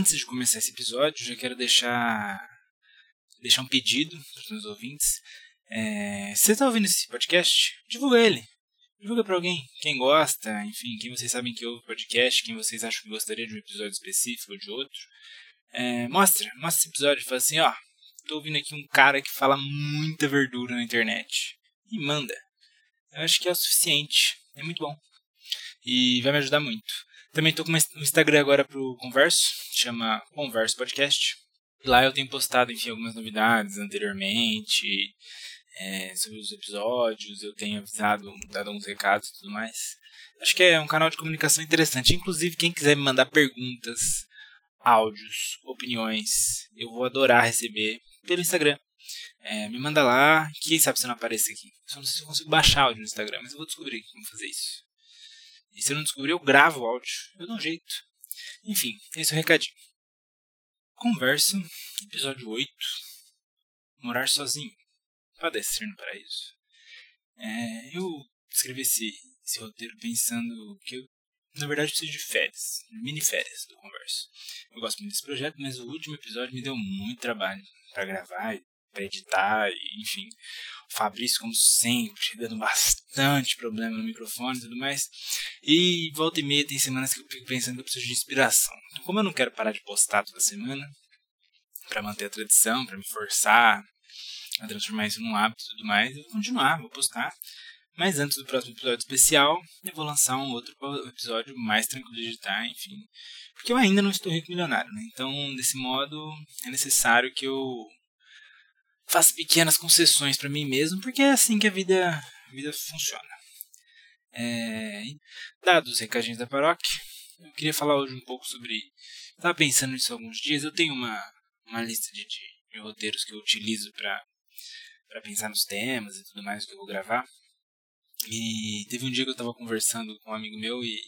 Antes de começar esse episódio, já quero deixar, deixar um pedido para os meus ouvintes. É, se você está ouvindo esse podcast, divulga ele. Divulga para alguém, quem gosta, enfim, quem vocês sabem que ouve podcast, quem vocês acham que gostaria de um episódio específico ou de outro. É, mostra, mostra esse episódio fala assim, ó, tô ouvindo aqui um cara que fala muita verdura na internet. E manda. Eu acho que é o suficiente. É muito bom. E vai me ajudar muito. Também tô com um Instagram agora pro Converso, chama Converso Podcast. Lá eu tenho postado, enfim, algumas novidades anteriormente, é, sobre os episódios, eu tenho avisado, dado alguns recados e tudo mais. Acho que é um canal de comunicação interessante. Inclusive, quem quiser me mandar perguntas, áudios, opiniões, eu vou adorar receber pelo Instagram. É, me manda lá, quem sabe se não aparece aqui. Só não sei se eu consigo baixar áudio no Instagram, mas eu vou descobrir como fazer isso. E se eu não descobrir, eu gravo o áudio. Eu dou um jeito. Enfim, esse é o recadinho. Converso, episódio 8. Morar sozinho. Padecer no paraíso. É, eu escrevi esse, esse roteiro pensando que eu, na verdade, preciso de férias. Mini férias do Converso. Eu gosto muito desse projeto, mas o último episódio me deu muito trabalho para gravar e para editar, e, enfim. O Fabrício, como sempre, dando bastante problema no microfone e tudo mais. E volta e meia tem semanas que eu fico pensando que eu preciso de inspiração. Então, como eu não quero parar de postar toda semana, para manter a tradição, para me forçar a transformar isso num hábito e tudo mais, eu vou continuar, vou postar. Mas antes do próximo episódio especial, eu vou lançar um outro episódio mais tranquilo de editar, enfim. Porque eu ainda não estou rico milionário, né? Então, desse modo, é necessário que eu faço pequenas concessões para mim mesmo, porque é assim que a vida, a vida funciona. É, dados os recadinhos da paróquia, eu queria falar hoje um pouco sobre. Estava pensando nisso há alguns dias. Eu tenho uma, uma lista de, de, de roteiros que eu utilizo para pensar nos temas e tudo mais que eu vou gravar. E teve um dia que eu estava conversando com um amigo meu e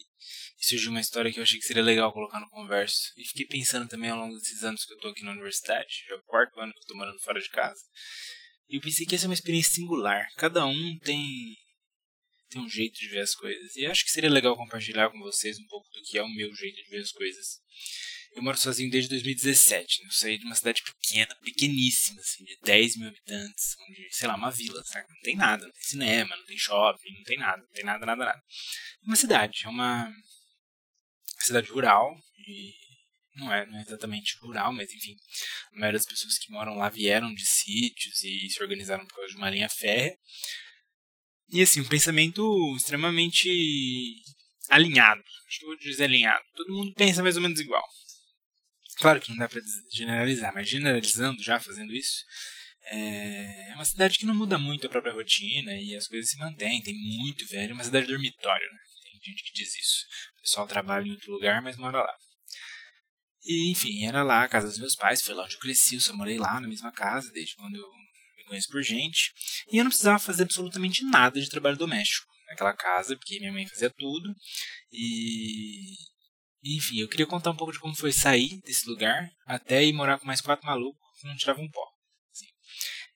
e surgiu uma história que eu achei que seria legal colocar no converso. E fiquei pensando também ao longo desses anos que eu tô aqui na universidade, já é o quarto ano que eu tô morando fora de casa. E eu pensei que ia ser uma experiência singular. Cada um tem tem um jeito de ver as coisas. E acho que seria legal compartilhar com vocês um pouco do que é o meu jeito de ver as coisas. Eu moro sozinho desde 2017. Eu saí de uma cidade pequena, pequeníssima, assim, de 10 mil habitantes, onde, sei lá, uma vila, sabe? Não tem nada, não tem cinema, não tem shopping, não tem nada, não tem nada, nada, nada. É uma cidade, é uma cidade rural e não é, não é exatamente rural, mas enfim, a maioria das pessoas que moram lá vieram de sítios e se organizaram por causa de uma linha férrea. E assim, um pensamento extremamente alinhado. Acho que eu vou dizer alinhado. Todo mundo pensa mais ou menos igual. Claro que não dá para generalizar, mas generalizando já, fazendo isso, é uma cidade que não muda muito a própria rotina e as coisas se mantêm. Tem muito velho, é uma cidade dormitório, né? Tem gente que diz isso. O pessoal trabalha em outro lugar, mas mora lá. E, enfim, era lá a casa dos meus pais, foi lá onde eu cresci, eu só morei lá na mesma casa desde quando eu me conheço por gente. E eu não precisava fazer absolutamente nada de trabalho doméstico naquela casa, porque minha mãe fazia tudo. E. Enfim, eu queria contar um pouco de como foi sair desse lugar até ir morar com mais quatro malucos que não tiravam um pó. Assim.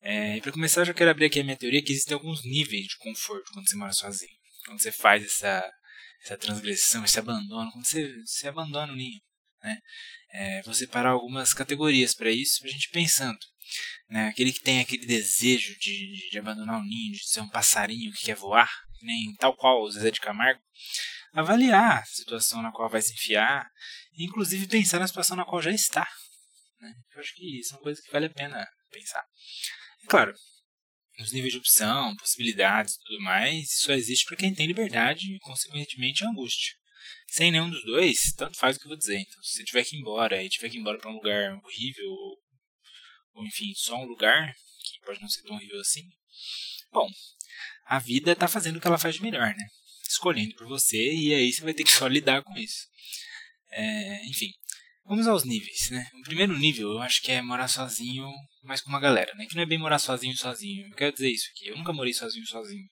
É, para começar, eu já quero abrir aqui a minha teoria que existem alguns níveis de conforto quando você mora sozinho. Quando você faz essa essa transgressão, esse abandono, quando você, você abandona o ninho. Né? É, vou separar algumas categorias para isso, para a gente pensando. Né? Aquele que tem aquele desejo de, de abandonar o ninho, de ser um passarinho que quer voar, nem tal qual o Zezé de Camargo, avaliar a situação na qual vai se enfiar, e inclusive pensar na situação na qual já está. Né? Eu acho que são coisas que vale a pena pensar. É claro, nos níveis de opção, possibilidades e tudo mais, só existe para quem tem liberdade e, consequentemente, angústia. Sem nenhum dos dois, tanto faz o que eu vou dizer. Então, se você tiver que ir embora e tiver que ir embora para um lugar horrível, ou, ou enfim, só um lugar que pode não ser tão horrível assim, bom, a vida está fazendo o que ela faz de melhor, né? Escolhendo por você e aí você vai ter que só lidar com isso. É, enfim, Vamos aos níveis, né? O primeiro nível eu acho que é morar sozinho, mas com uma galera, né? Que não é bem morar sozinho sozinho. Eu quero dizer isso aqui. Eu nunca morei sozinho sozinho.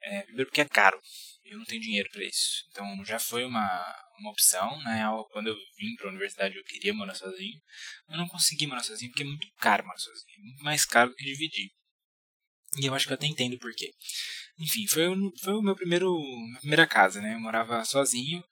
É, primeiro porque é caro. Eu não tenho dinheiro para isso. Então já foi uma, uma opção, né? Quando eu vim para a universidade eu queria morar sozinho. Eu não consegui morar sozinho porque é muito caro morar sozinho. É muito mais caro do que dividir. E eu acho que eu até entendo o porquê. Enfim, foi, foi o meu primeiro, minha primeira casa, né? Eu morava sozinho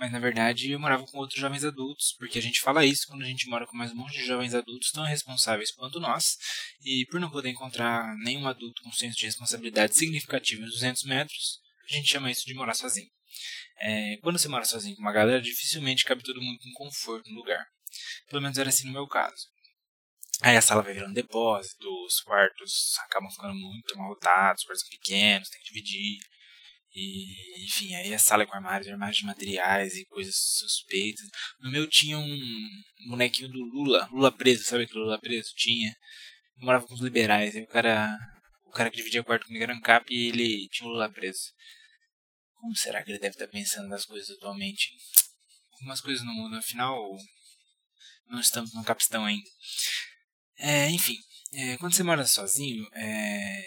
mas na verdade eu morava com outros jovens adultos, porque a gente fala isso quando a gente mora com mais um monte de jovens adultos tão responsáveis quanto nós, e por não poder encontrar nenhum adulto com senso de responsabilidade significativo nos 200 metros, a gente chama isso de morar sozinho. É, quando você mora sozinho com uma galera, dificilmente cabe todo mundo com conforto no lugar. Pelo menos era assim no meu caso. Aí a sala vai virando depósito, os quartos acabam ficando muito amarrotados, quartos pequenos, tem que dividir. E, enfim, aí a sala é com armários, armários de materiais e coisas suspeitas. No meu tinha um bonequinho do Lula, Lula preso, sabe aquele Lula preso? Tinha. Eu morava com os liberais, aí o cara, o cara que dividia quarto comigo era um cap e ele tinha o Lula preso. Como será que ele deve estar pensando nas coisas atualmente? Algumas coisas no mundo, afinal, não estamos no capistão ainda. É, enfim, é, quando você mora sozinho, é,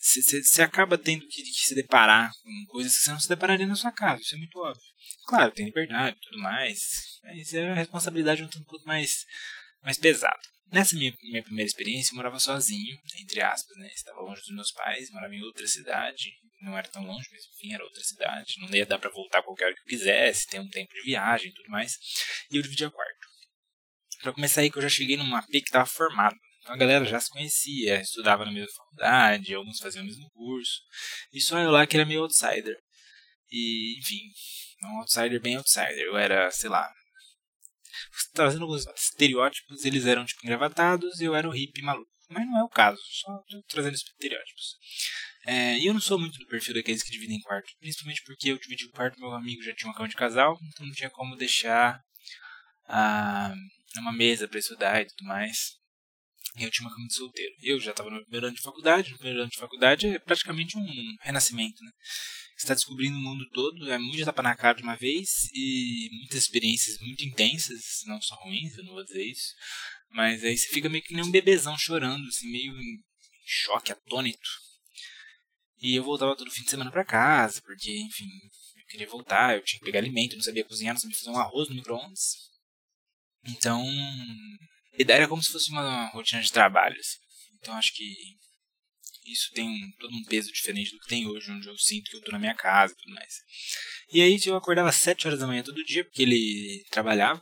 você é, acaba tendo que, que, se deparar com coisas que você não se depararia na sua casa, isso é muito óbvio. Claro, tem liberdade e tudo mais, mas é a responsabilidade um pouco mais, mais pesada. Nessa minha, minha primeira experiência, eu morava sozinho, entre aspas, né? Estava longe dos meus pais, morava em outra cidade, não era tão longe, mas enfim, era outra cidade. Não ia dar para voltar qualquer hora que eu quisesse, ter um tempo de viagem e tudo mais. E eu dividia. Para começar aí, que eu já cheguei numa AP que estava formado. Então a galera já se conhecia, estudava na mesma faculdade, alguns faziam o mesmo curso. E só eu lá que era meio outsider. E, enfim, um outsider bem outsider. Eu era, sei lá, trazendo alguns estereótipos, eles eram tipo engravatados e eu era o hippie maluco. Mas não é o caso, só trazendo estereótipos. É, e eu não sou muito do perfil daqueles que dividem quarto, principalmente porque eu dividi o quarto, meu amigo já tinha uma cama de casal, então não tinha como deixar ah, uma mesa para estudar e tudo mais. E eu tinha uma cama de solteiro. Eu já estava no primeiro ano de faculdade, no primeiro ano de faculdade é praticamente um renascimento, né? Você está descobrindo o mundo todo, é muito tapa na cara de uma vez e muitas experiências muito intensas, não só ruins, eu não vou dizer isso, mas aí você fica meio que nem um bebezão chorando, assim, meio em choque, atônito. E eu voltava todo fim de semana para casa, porque, enfim, eu queria voltar, eu tinha que pegar alimento, não sabia cozinhar, não sabia fazer um arroz no micro-ondas. Então, era como se fosse uma rotina de trabalho. Assim. Então, acho que isso tem um, todo um peso diferente do que tem hoje, onde eu sinto que eu tô na minha casa e tudo mais. E aí eu acordava às 7 horas da manhã todo dia, porque ele trabalhava,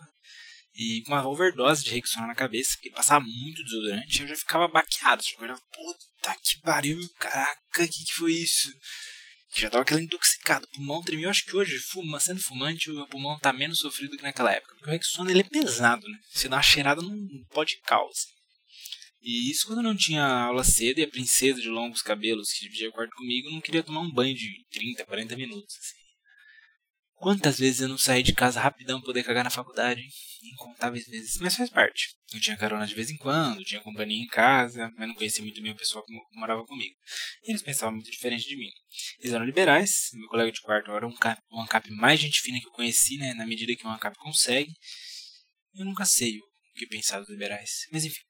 e com uma overdose de Rexona na cabeça, porque passava muito desodorante, eu já ficava baqueado. Eu acordava, puta que pariu, caraca, o que, que foi isso? Já tava aquela intoxicado, o pulmão tremia. Eu acho que hoje, fuma, sendo fumante, o pulmão tá menos sofrido que naquela época. Porque o Rexona ele é pesado, né? Você dá uma cheirada num pó de. E isso quando eu não tinha aula cedo e a princesa de longos cabelos que dividia o quarto comigo não queria tomar um banho de 30, 40 minutos. Assim. Quantas vezes eu não saí de casa rapidão pra poder cagar na faculdade? Hein? Incontáveis vezes, mas faz parte. Eu tinha carona de vez em quando, tinha companhia em casa, mas não conhecia muito bem o pessoal que morava comigo. E eles pensavam muito diferente de mim. Eles eram liberais, meu colega de quarto era um cap, um ANCAP mais gente fina que eu conheci, né, na medida que um ANCAP consegue. Eu nunca sei o que pensar dos liberais. Mas enfim,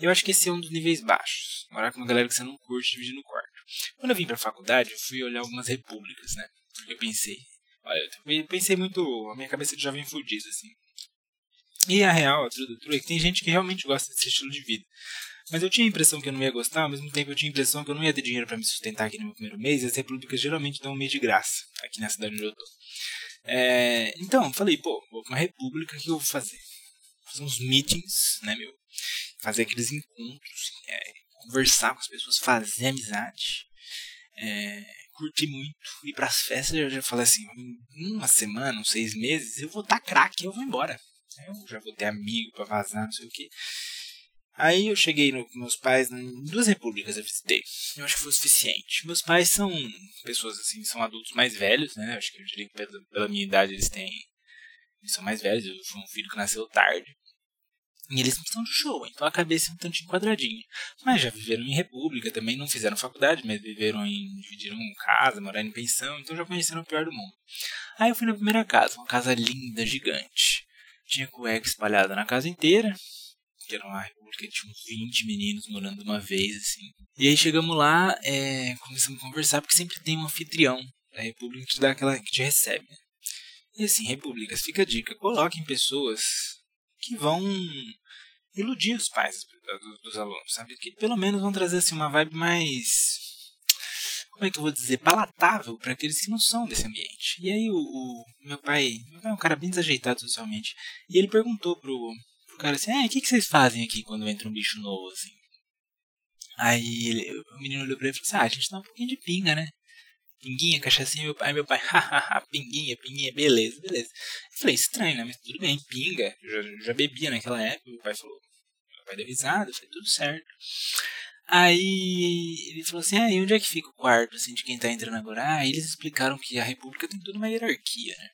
eu acho que esse é um dos níveis baixos. Morar com uma galera que você não curte dividindo o quarto. Quando eu vim pra faculdade, eu fui olhar algumas repúblicas, né? Eu pensei, eu pensei muito, a minha cabeça de jovem fudido, assim. E a real, a truda é que tem gente que realmente gosta desse estilo de vida. Mas eu tinha a impressão que eu não ia gostar, ao mesmo tempo eu tinha a impressão que eu não ia ter dinheiro para me sustentar aqui no meu primeiro mês, e as repúblicas geralmente dão um mês de graça, aqui na cidade onde eu tô. É, então, falei, pô, vou pra uma república, o que eu vou fazer? fazer uns meetings, né, meu? Fazer aqueles encontros, é, conversar com as pessoas, fazer amizade, é, curtir muito, ir pras festas. Eu já falei assim: uma semana, uns seis meses, eu vou estar craque eu vou embora. Eu já vou ter amigo pra vazar, não sei o que. Aí eu cheguei no, com meus pais, em duas repúblicas eu visitei. Eu acho que foi o suficiente. Meus pais são pessoas assim, são adultos mais velhos, né? Eu acho que eu diria que pela, pela minha idade eles têm. Eles são mais velhos, eu fui um filho que nasceu tarde. E eles não estão de show, então a cabeça é um tanto enquadradinha. Mas já viveram em república, também não fizeram faculdade, mas viveram em. dividiram casa, moraram em pensão, então já conheceram o pior do mundo. Aí eu fui na primeira casa, uma casa linda, gigante. Tinha cueca espalhada na casa inteira, que era uma república que tinha uns 20 meninos morando uma vez, assim. E aí chegamos lá, é, começamos a conversar, porque sempre tem um anfitrião da república que te dá aquela. que te recebe. E assim, repúblicas, fica a dica, coloquem pessoas que vão iludir os pais dos, dos, alunos, sabe? Que pelo menos vão trazer assim, uma vibe mais. como é que eu vou dizer, palatável para aqueles que não são desse ambiente. E aí o, o, meu pai, meu pai é um cara bem desajeitado socialmente, e ele perguntou pro, pro cara assim, ah, o que, que vocês fazem aqui quando entra um bicho novo, assim? Aí ele, o menino olhou pra ele e falou assim, ah, a gente dá um pouquinho de pinga, né? Pinguinha, cachaçinha, meu pai, meu pai, hahaha, pinguinha, pinguinha, beleza, beleza. Eu falei, estranho, né? Mas tudo bem, pinga, eu já, já bebia naquela época, meu pai falou, pai deu risada, eu falei, tudo certo. Aí ele falou assim, ah, e onde é que fica o quarto, assim, de quem tá entrando agora? Ah, eles explicaram que a república tem toda uma hierarquia, né?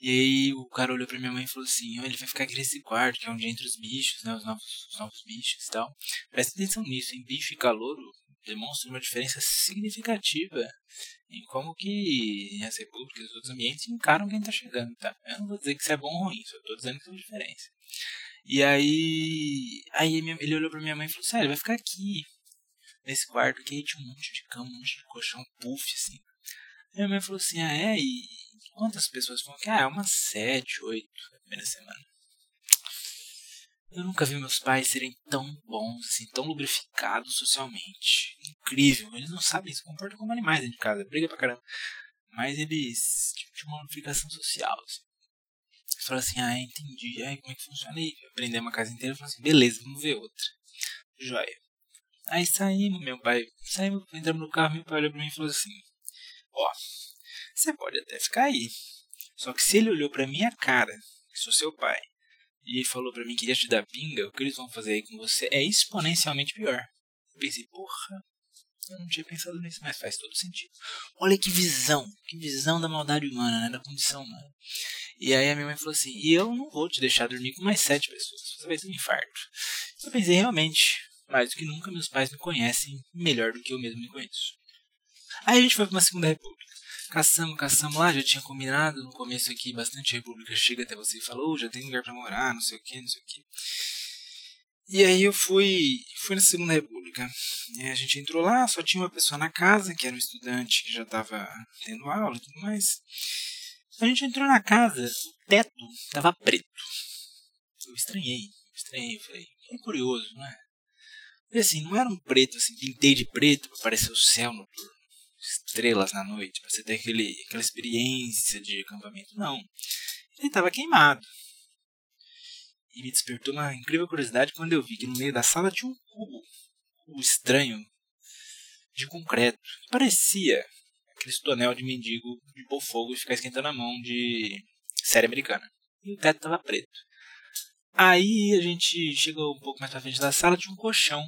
E aí o cara olhou pra minha mãe e falou assim, oh, ele vai ficar aqui nesse quarto, que é onde entra os bichos, né, os novos, os novos bichos e tal. Presta atenção nisso, em bicho e demonstra uma diferença significativa em como que as repúblicas os outros ambientes encaram quem tá chegando, tá? Eu não vou dizer que isso é bom ou ruim, só tô dizendo que tem diferença. E aí, aí ele olhou pra minha mãe e falou assim, ah, ele vai ficar aqui, nesse quarto aqui, aí tinha um monte de cama, um monte de colchão, puff, assim. Aí minha mãe falou assim, ah, é? E quantas pessoas falam que, ah, é umas sete, oito, na primeira semana. Eu nunca vi meus pais serem tão bons, assim, tão lubrificados socialmente. Incrível. Eles não sabem se comportam como animais dentro de casa. Briga pra caramba. Mas eles tinham uma lubrificação social, assim. Falaram assim, ah, entendi. Aí como é que funciona? aí aprender uma casa inteira e falaram assim, beleza, vamos ver outra. Joia. Aí saímos, meu pai. Saímos, entramos no carro, meu pai olhou pra mim e falou assim, ó, você pode até ficar aí. Só que se ele olhou pra minha cara, que sou seu pai, e falou pra mim que ia te dar pinga, o que eles vão fazer aí com você é exponencialmente pior. Eu pensei, porra, eu não tinha pensado nisso, mas faz todo sentido. Olha que visão, que visão da maldade humana, né? Da condição humana. E aí a minha mãe falou assim: e eu não vou te deixar dormir com mais sete pessoas, você vai ter um infarto. Eu pensei, realmente, mais do que nunca, meus pais me conhecem melhor do que eu mesmo me conheço. Aí a gente foi para uma segunda república. Caçamos, caçamos lá, já tinha combinado no começo aqui, bastante república chega até você e falou, oh, já tem lugar para morar, não sei o que, não sei o que. E aí eu fui, fui na Segunda República. A gente entrou lá, só tinha uma pessoa na casa, que era um estudante que já estava tendo aula e tudo mais. A gente entrou na casa, o teto estava preto. Eu estranhei, estranhei, falei, que curioso, não é? E assim, não era um preto, assim, pintei de preto para parecer o céu noturno, estrelas na noite, para você ter aquele, aquela experiência de acampamento. Não, ele estava queimado. E me despertou uma incrível curiosidade quando eu vi que no meio da sala tinha um cubo, um cubo estranho, de concreto. Parecia aquele tonel de mendigo de pôr fogo e ficar esquentando a mão de série americana. E o teto estava preto. Aí a gente chegou um pouco mais pra frente da sala, tinha um colchão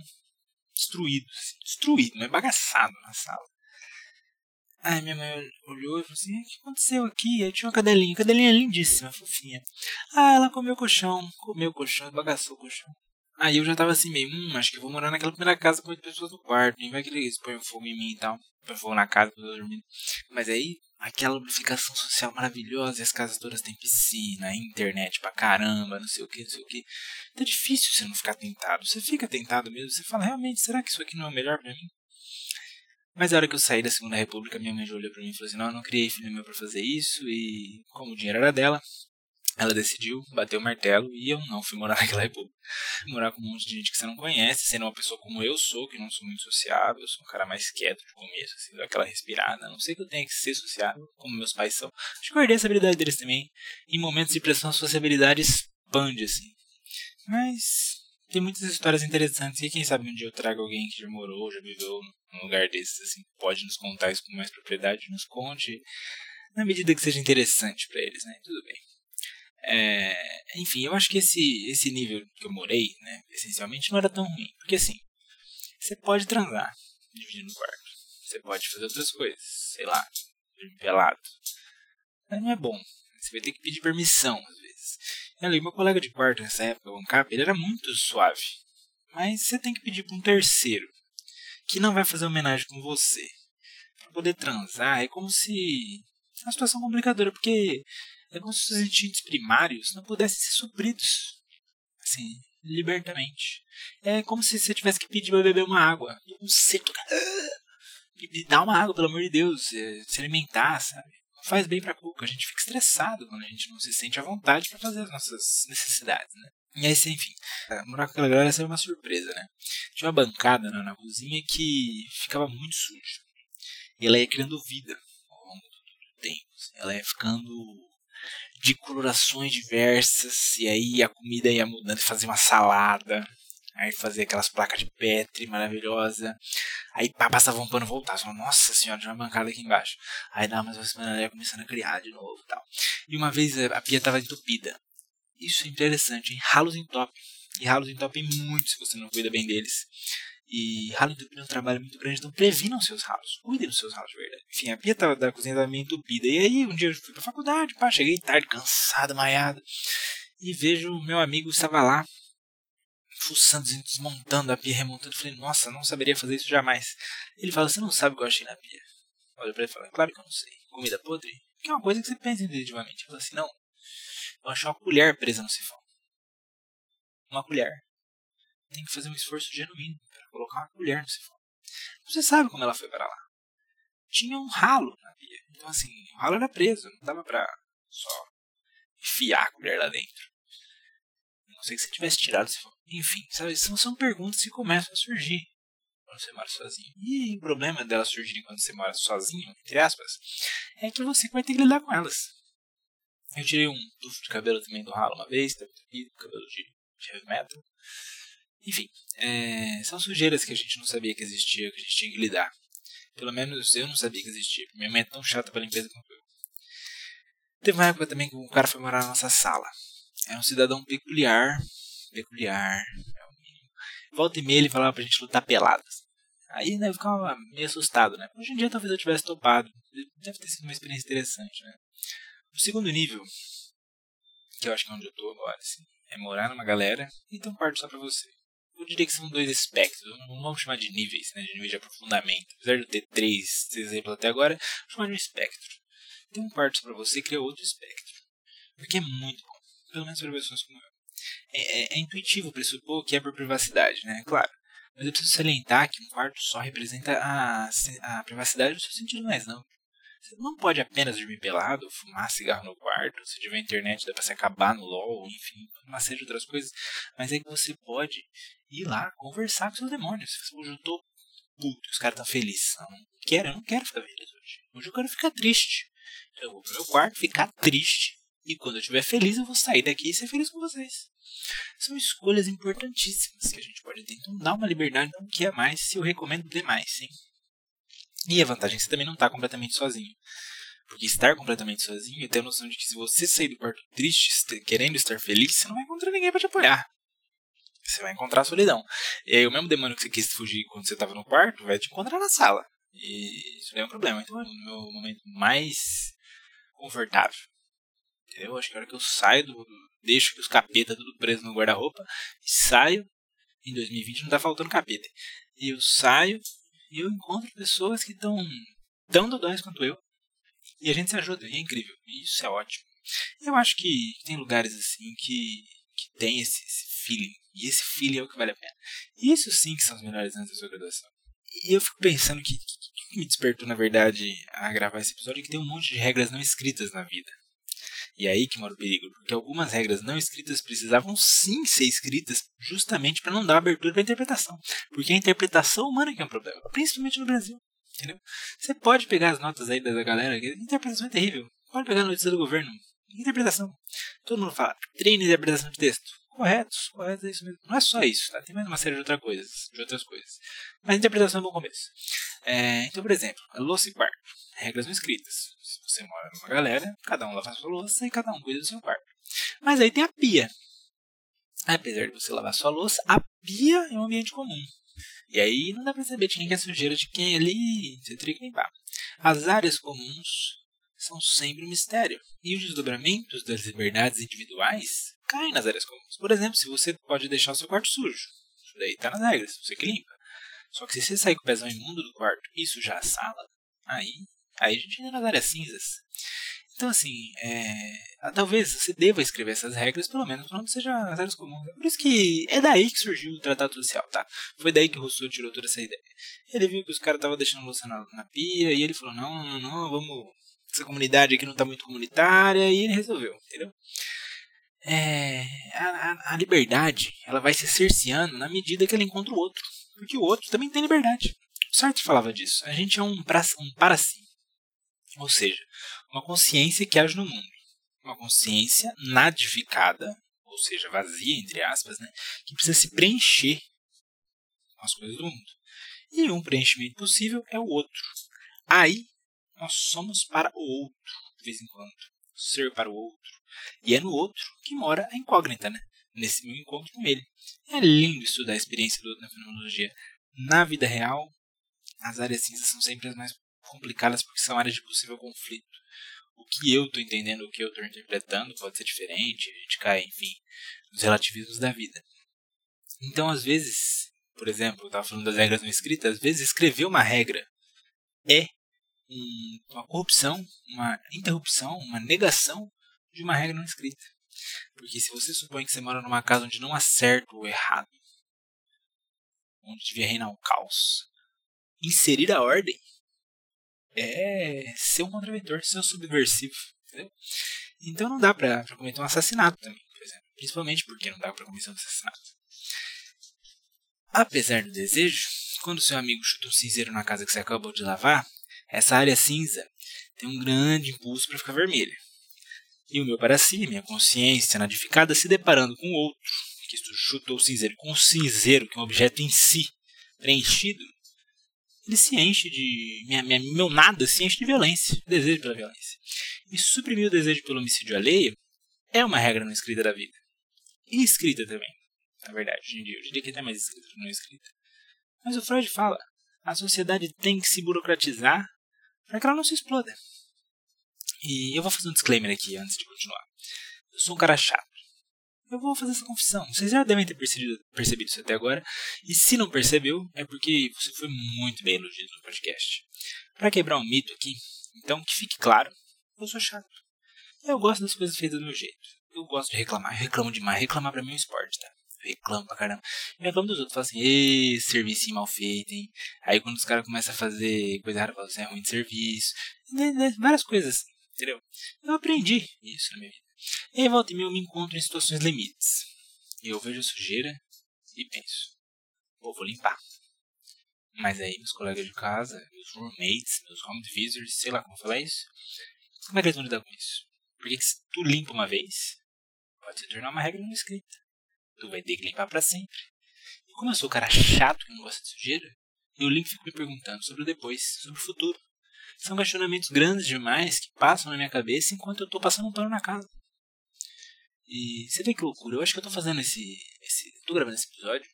destruído, assim, destruído, mas bagaçado na sala. Aí minha mãe olhou e falou assim: O que aconteceu aqui? Aí tinha uma cadelinha, cadelinha lindíssima, fofinha. Ah, ela comeu o colchão, comeu o colchão, bagaçou o colchão. Aí eu já tava assim meio, hum, acho que vou morar naquela primeira casa com oito pessoas no quarto. Nem vai que eles põem fogo em mim e tal. Põem fogo na casa quando eu dormindo. Mas aí, aquela lubrificação social maravilhosa, e as casas todas têm piscina, internet pra caramba, não sei o que, não sei o que. Tá difícil você não ficar tentado. Você fica tentado mesmo, você fala, realmente, será que isso aqui não é o melhor para mim? Mas a hora que eu saí da Segunda República, minha mãe olhou pra mim e falou assim: Não, eu não criei filho meu pra fazer isso. E como o dinheiro era dela, ela decidiu bater o martelo e eu não fui morar naquela república. Morar com um monte de gente que você não conhece, sendo uma pessoa como eu sou, que não sou muito sociável, eu sou um cara mais quieto de começo, assim, aquela respirada. Não sei que eu tenha que ser sociável, como meus pais são. Acho que eu herdei essa habilidade deles também. Em momentos de pressão, a sociabilidade expande, assim. Mas tem muitas histórias interessantes e quem sabe um dia eu trago alguém que já morou, já viveu num lugar desses, assim, pode nos contar isso com mais propriedade, nos conte na medida que seja interessante para eles, né? Tudo bem. É, enfim, eu acho que esse, esse nível que eu morei, né, essencialmente, não era tão ruim. Porque assim, você pode transar dividindo o quarto. Você pode fazer outras coisas, sei lá, dormir pelado. Mas não é bom. Você vai ter que pedir permissão às vezes. E ali, meu colega de quarto nessa época, o Ancap, ele era muito suave. Mas você tem que pedir para um terceiro, que não vai fazer homenagem com você. Para poder transar, é como se. É uma situação complicadora, porque é como se os instintos primários não pudessem ser supridos, assim, libertamente. É como se você tivesse que pedir para beber uma água. E você toca... Me dá uma água, pelo amor de Deus. É, se alimentar, sabe? Não faz bem pra cuca. A gente fica estressado quando a gente não se sente à vontade para fazer as nossas necessidades, né? E aí, enfim, morar com aquela galera era uma surpresa, né? Tinha uma bancada na, na cozinha que ficava muito suja. E ela ia criando vida ao longo do tempo. Ela ia ficando de colorações diversas. E aí a comida ia mudando e fazia uma salada. Aí fazia aquelas placas de Petri maravilhosa. Aí pá, passava um pano e voltava. Falava, Nossa senhora, tinha uma bancada aqui embaixo. Aí dava mais uma semana, ia começando a criar de novo tal. E uma vez a pia estava entupida. Isso é interessante, hein? Ralos entopem. E ralos entopem muito se você não cuida bem deles. E ralo entupido é um trabalho muito grande, então previnam seus ralos. Cuidem dos seus ralos de verdade. Enfim, a pia tava, da cozinha estava meio entupida. E aí um dia eu fui pra faculdade, pá, cheguei tarde, cansado, maiado. E vejo meu amigo estava lá, fuçando, desmontando a pia, remontando. Falei, nossa, não saberia fazer isso jamais. Ele fala, você não sabe o que eu achei na pia. Olha pra ele e fala, claro que eu não sei. Comida podre? Que é uma coisa que você pensa intuitivamente. Ele fala assim, não, eu achei uma colher presa no sifão. Uma colher. Tem que fazer um esforço genuíno para colocar uma colher no sifão. Você sabe como ela foi para lá. Tinha um ralo na pia. Então, assim, o ralo era preso. Não dava para só enfiar a colher lá dentro. Não sei que você tivesse tirado o sifão. Enfim, sabe? São, são perguntas que começam a surgir quando você mora sozinho. E o problema delas surgirem quando você mora sozinho, entre aspas, é que você vai ter que lidar com elas. Eu tirei um tufo de cabelo também do ralo uma vez, tava entupido, cabelo de, de heavy metal. Enfim, é, são sujeiras que a gente não sabia que existia, que a gente tinha que lidar. Pelo menos eu não sabia que existia. Minha mãe é tão chata pra limpeza quanto eu. Teve uma época também que um cara foi morar na nossa sala. É um cidadão peculiar. Peculiar. É o mínimo. Volta e meia ele falava pra gente lutar peladas. Aí né, eu ficava meio assustado, né? Hoje em dia talvez eu tivesse topado. Deve ter sido uma experiência interessante, né? O segundo nível, que eu acho que é onde eu tô agora, assim, é morar numa galera e ter um quarto só pra você. Diria que são dois espectros, não vamos chamar de níveis, né, de nível de aprofundamento. Apesar de eu ter três exemplos até agora, vou chamar de um espectro. Ter um quarto pra você cria outro espectro. Porque é muito bom, pelo menos para pessoas como eu. É, é, é intuitivo pressupor que é por privacidade, né? Claro. Mas eu preciso salientar que um quarto só representa a, a privacidade no seu sentido mais não. Você não pode apenas dormir pelado, fumar cigarro no quarto, se tiver internet dá pra se acabar no LOL, enfim, uma série de outras coisas. Mas é que você pode ir lá conversar com seus demônios. Hoje eu tô puto, os caras tão felizes. Não quero, eu não quero ficar feliz hoje. Hoje eu quero ficar triste. Então eu vou pro meu quarto ficar triste. E quando eu estiver feliz, eu vou sair daqui e ser feliz com vocês. São escolhas importantíssimas que a gente pode ter. Então dá uma liberdade, não quer mais, se eu recomendo demais, sim. E a vantagem é que você também não está completamente sozinho. Porque estar completamente sozinho e ter a noção de que se você sair do quarto triste, querendo estar feliz, você não vai encontrar ninguém para te apoiar. Você vai encontrar a solidão. E aí o mesmo demônio que você quis fugir quando você estava no quarto vai te encontrar na sala. E isso é um problema. Então é o meu momento mais confortável. Eu acho que a hora que eu saio do. Deixo que os capeta tudo preso no guarda-roupa e saio. Em 2020 não tá faltando capeta. E eu saio e eu encontro pessoas que estão tão dodóis quanto eu. E a gente se ajuda, e é incrível. E isso é ótimo. Eu acho que tem lugares assim que, que tem esse, esse feeling. E esse feeling é o que vale a pena. E isso sim que são os melhores anos da sua graduação. E eu fico pensando que, que, que me despertou, na verdade, a gravar esse episódio é que tem um monte de regras não escritas na vida. E é aí que mora o perigo, porque algumas regras não escritas precisavam sim ser escritas justamente para não dar abertura para interpretação. Porque a interpretação humana que é um problema, principalmente no Brasil. Entendeu? Você pode pegar as notas aí da galera, a interpretação é terrível. Pode pegar a notícia do governo, interpretação. Todo mundo fala, treine interpretação de texto. Corretos, correto, é isso mesmo. Não é só isso, tá? Tem mais uma série de, outra coisas, de outras coisas. Mas a interpretação é um bom começo. É, então, por exemplo, louça e quarto. Regras não escritas. Você mora numa galera, cada um lava sua louça e cada um cuida do seu quarto. Mas aí tem a pia. Apesar de você lavar sua louça, a pia é um ambiente comum. E aí não dá pra saber de quem é sujeira de quem ali, você teria que limpar. As áreas comuns são sempre um mistério. E os desdobramentos das liberdades individuais caem nas áreas comuns. Por exemplo, se você pode deixar o seu quarto sujo. Isso daí tá nas regras, você que limpa. Só que se você sair com o pezão imundo do quarto e sujar a sala, aí Aí a gente entra nas áreas cinzas. Então, assim, é, talvez você deva escrever essas regras, pelo menos, para não seja as áreas comuns. Por isso que é daí que surgiu o Tratado Social, tá? Foi daí que o Rousseau tirou toda essa ideia. Ele viu que os caras estavam deixando a louça na, na, pia, e ele falou, não, não, não, vamos... Essa comunidade aqui não está muito comunitária, e ele resolveu, entendeu? É, a, a, liberdade, ela vai se cerceando na medida que ela encontra o outro. Porque o outro também tem liberdade. O Sartre falava disso. A gente é um para, um para si. Ou seja, uma consciência que age no mundo. Uma consciência nadificada, ou seja, vazia, entre aspas, né, que precisa se preencher com as coisas do mundo. E um preenchimento possível é o outro. Aí, nós somos para o outro, de vez em quando. Ser para o outro. E é no outro que mora a incógnita, né? Nesse meu encontro com ele. É lindo estudar a experiência do outro na fenomenologia. Na vida real, as áreas cinzas são sempre as mais complicadas porque são áreas de possível conflito. O que eu estou entendendo, o que eu estou interpretando pode ser diferente, a gente cai, enfim, nos relativismos da vida. Então, às vezes, por exemplo, eu estava falando das regras não escritas, às vezes escrever uma regra é uma corrupção, uma interrupção, uma negação de uma regra não escrita. Porque se você supõe que você mora numa casa onde não há certo ou errado, onde devia reinar o caos, inserir a ordem é ser um contraventor, ser um subversivo. Entendeu? Então não dá pra, pra cometer um assassinato também, por exemplo. Principalmente porque não dá pra cometer um assassinato. Apesar do desejo, quando seu amigo chuta um cinzeiro na casa que você acabou de lavar, essa área cinza tem um grande impulso para ficar vermelha. E o meu para si, minha consciência nadificada, se deparando com outro, que chutou o cinzeiro com o cinzeiro, que é um objeto em si, preenchido, ele se enche de. Minha, minha, meu nada se enche de violência, desejo pela violência. E suprimir o desejo pelo homicídio alheio é uma regra não escrita da vida. E escrita também na verdade, hoje em dia. Eu diria que até mais escrita que não escrita. Mas o Freud fala: a sociedade tem que se burocratizar para que ela não se exploda. E eu vou fazer um disclaimer aqui antes de continuar. Eu sou um cara chato. Eu vou fazer essa confissão. Vocês já devem ter percebido, percebido isso até agora. E se não percebeu, é porque você foi muito bem elogiado no podcast. Para quebrar um mito aqui, então que fique claro, eu sou chato. Eu gosto das coisas feitas do meu jeito. Eu gosto de reclamar. Eu reclamo demais. Reclamar pra mim é um esporte, tá? reclamo pra caramba. Eu reclamo dos outros, falo assim, ê, serviço mal feito, hein? Aí quando os caras começam a fazer coisa errada, eu falo assim, é ruim de serviço. Né, né, várias coisas assim, entendeu? Eu aprendi isso na minha vida. E volta e meia eu me encontro em situações limites. Eu vejo a sujeira e penso, pô, vou limpar. Mas aí meus colegas de casa, meus roommates, meus home visitors, sei lá como falar isso, como é que eles vão lidar com isso? Porque se tu limpa uma vez, pode se tornar uma regra não escrita tu vai ter que limpar para sempre. E como eu sou o cara chato que não gosta de sujeira, eu limpo e fico me perguntando sobre o depois, sobre o futuro. São questionamentos grandes demais que passam na minha cabeça enquanto eu estou passando um pano na casa. E você vê que loucura, eu acho que eu estou fazendo esse, esse. tô gravando esse episódio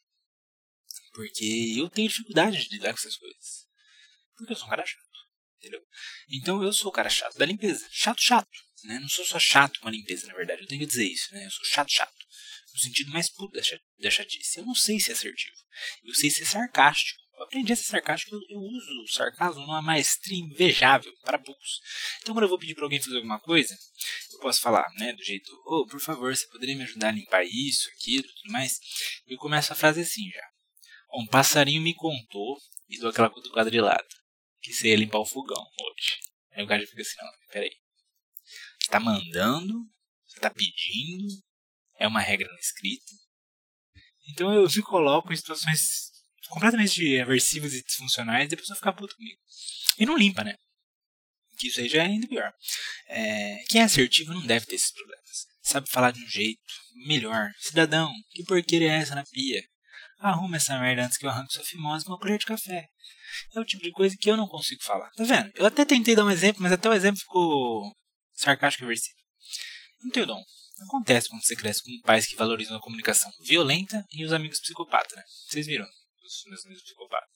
porque eu tenho dificuldade de lidar com essas coisas. Porque eu sou um cara chato. Entendeu? Então eu sou o cara chato da limpeza. Chato, chato. Né? Não sou só chato com a limpeza, na verdade. Eu tenho que dizer isso. Né? Eu sou chato, chato no sentido mais puro da chatice. Eu não sei ser assertivo. Eu sei ser sarcástico. Eu aprendi a ser sarcástico, eu, uso o sarcasmo numa maestria invejável para poucos. Então, quando eu vou pedir para alguém fazer alguma coisa, eu posso falar, né, do jeito, oh, por favor, você poderia me ajudar a limpar isso, aquilo, tudo mais. Eu começo a frase assim já. Um passarinho me contou e dou aquela cutucada de lado, que você ia limpar o fogão hoje. Aí o cara já fica assim, não, peraí. Você tá mandando, você tá pedindo, é uma regra não escrita. Então eu me coloco em situações completamente aversivas e disfuncionais e a pessoa fica puta comigo. E não limpa, né? Que isso aí já é ainda pior. É, quem é assertivo não deve ter esses problemas. Sabe falar de um jeito melhor. Cidadão, que porqueira é essa na pia? Arruma essa merda antes que eu arranque sua fimose e uma colher de café. É o tipo de coisa que eu não consigo falar. Tá vendo? Eu até tentei dar um exemplo, mas até o exemplo ficou sarcástico e aversivo. Não tenho dom. Acontece quando você cresce com pais que valorizam a comunicação violenta e os amigos psicopatas, né? Vocês viram os meus amigos psicopatas.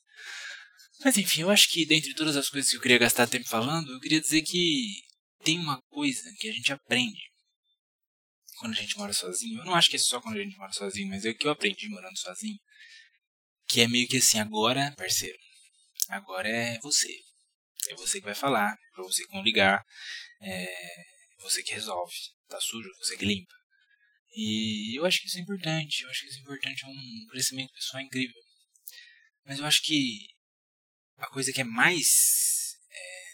Mas enfim, eu acho que dentre todas as coisas que eu queria gastar tempo falando, eu queria dizer que tem uma coisa que a gente aprende quando a gente mora sozinho. Eu não acho que é só quando a gente mora sozinho, mas é o que eu aprendi morando sozinho. Que é meio que assim, agora, parceiro, agora é você. É você que vai falar, é pra você que vão ligar, é você que resolve tá sujo, você que limpa. E eu acho que isso é importante, eu acho que isso é importante, é um crescimento pessoal incrível. Mas eu acho que a coisa que é mais é,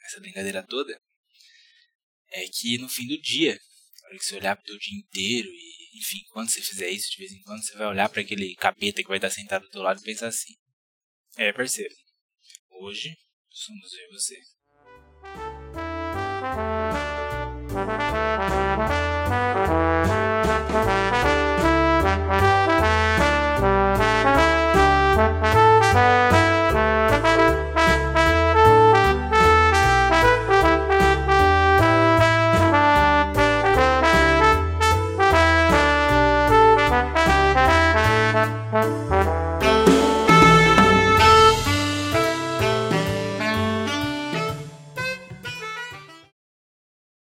nessa brincadeira toda é que no fim do dia, na hora que você olhar para o dia inteiro e, enfim, quando você fizer isso, de vez em quando você vai olhar para aquele capeta que vai estar sentado do teu lado e pensar assim: É, parceiro. Hoje somos eu e você. Música